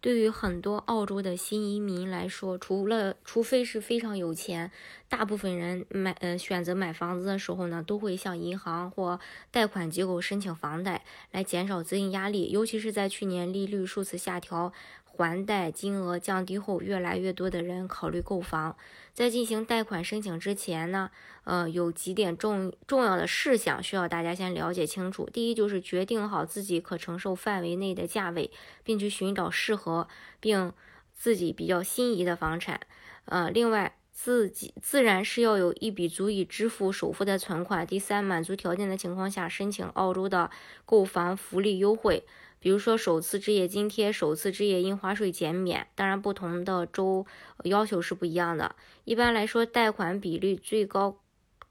对于很多澳洲的新移民来说，除了除非是非常有钱，大部分人买呃选择买房子的时候呢，都会向银行或贷款机构申请房贷，来减少资金压力。尤其是在去年利率数次下调。还贷金额降低后，越来越多的人考虑购房。在进行贷款申请之前呢，呃，有几点重重要的事项需要大家先了解清楚。第一，就是决定好自己可承受范围内的价位，并去寻找适合并自己比较心仪的房产。呃，另外，自己自然是要有一笔足以支付首付的存款。第三，满足条件的情况下，申请澳洲的购房福利优惠。比如说首次置业津贴、首次置业印花税减免，当然不同的州要求是不一样的。一般来说，贷款比率最高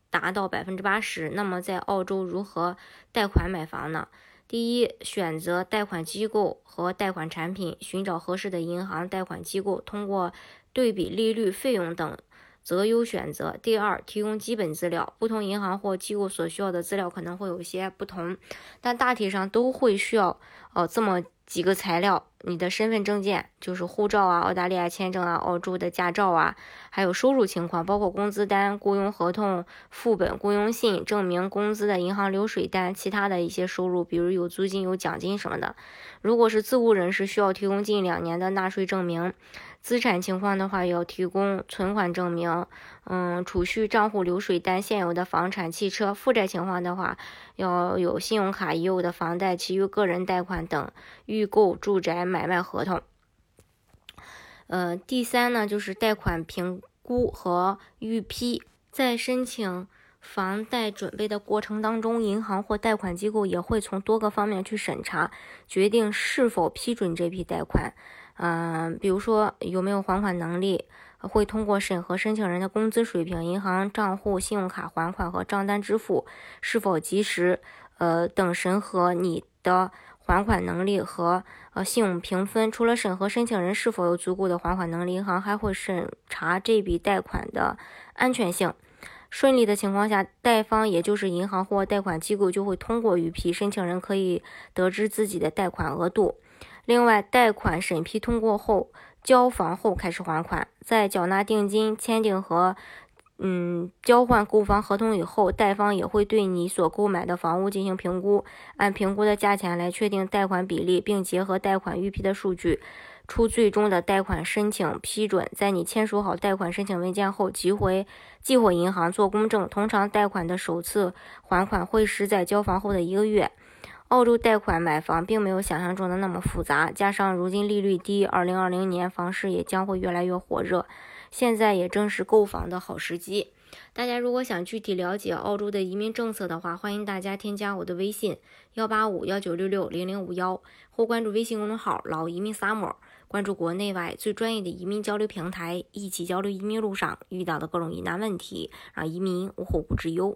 达到百分之八十。那么在澳洲如何贷款买房呢？第一，选择贷款机构和贷款产品，寻找合适的银行、贷款机构，通过对比利率、费用等。择优选择。第二，提供基本资料，不同银行或机构所需要的资料可能会有些不同，但大体上都会需要呃这么几个材料：你的身份证件，就是护照啊、澳大利亚签证啊、澳洲的驾照啊，还有收入情况，包括工资单、雇佣合同副本、雇佣信、证明工资的银行流水单，其他的一些收入，比如有租金、有奖金什么的。如果是自雇人士，需要提供近两年的纳税证明。资产情况的话，要提供存款证明，嗯，储蓄账户流水单、现有的房产、汽车。负债情况的话，要有信用卡已有的房贷、其余个人贷款等预购住宅买卖合同。呃，第三呢，就是贷款评估和预批。在申请房贷准备的过程当中，银行或贷款机构也会从多个方面去审查，决定是否批准这批贷款。嗯，比如说有没有还款能力，会通过审核申请人的工资水平、银行账户、信用卡还款和账单支付是否及时，呃等审核你的还款能力和呃信用评分。除了审核申请人是否有足够的还款能力，银行还会审查这笔贷款的安全性。顺利的情况下，贷方也就是银行或贷款机构就会通过预批，申请人可以得知自己的贷款额度。另外，贷款审批通过后，交房后开始还款，在缴纳定金、签订和嗯交换购房合同以后，贷方也会对你所购买的房屋进行评估，按评估的价钱来确定贷款比例，并结合贷款预批的数据，出最终的贷款申请批准。在你签署好贷款申请文件后，寄回寄回银行做公证。通常，贷款的首次还款会是在交房后的一个月。澳洲贷款买房并没有想象中的那么复杂，加上如今利率低，二零二零年房市也将会越来越火热，现在也正是购房的好时机。大家如果想具体了解澳洲的移民政策的话，欢迎大家添加我的微信幺八五幺九六六零零五幺，或关注微信公众号“老移民 summer”，关注国内外最专业的移民交流平台，一起交流移民路上遇到的各种疑难问题，让移民无后顾之忧。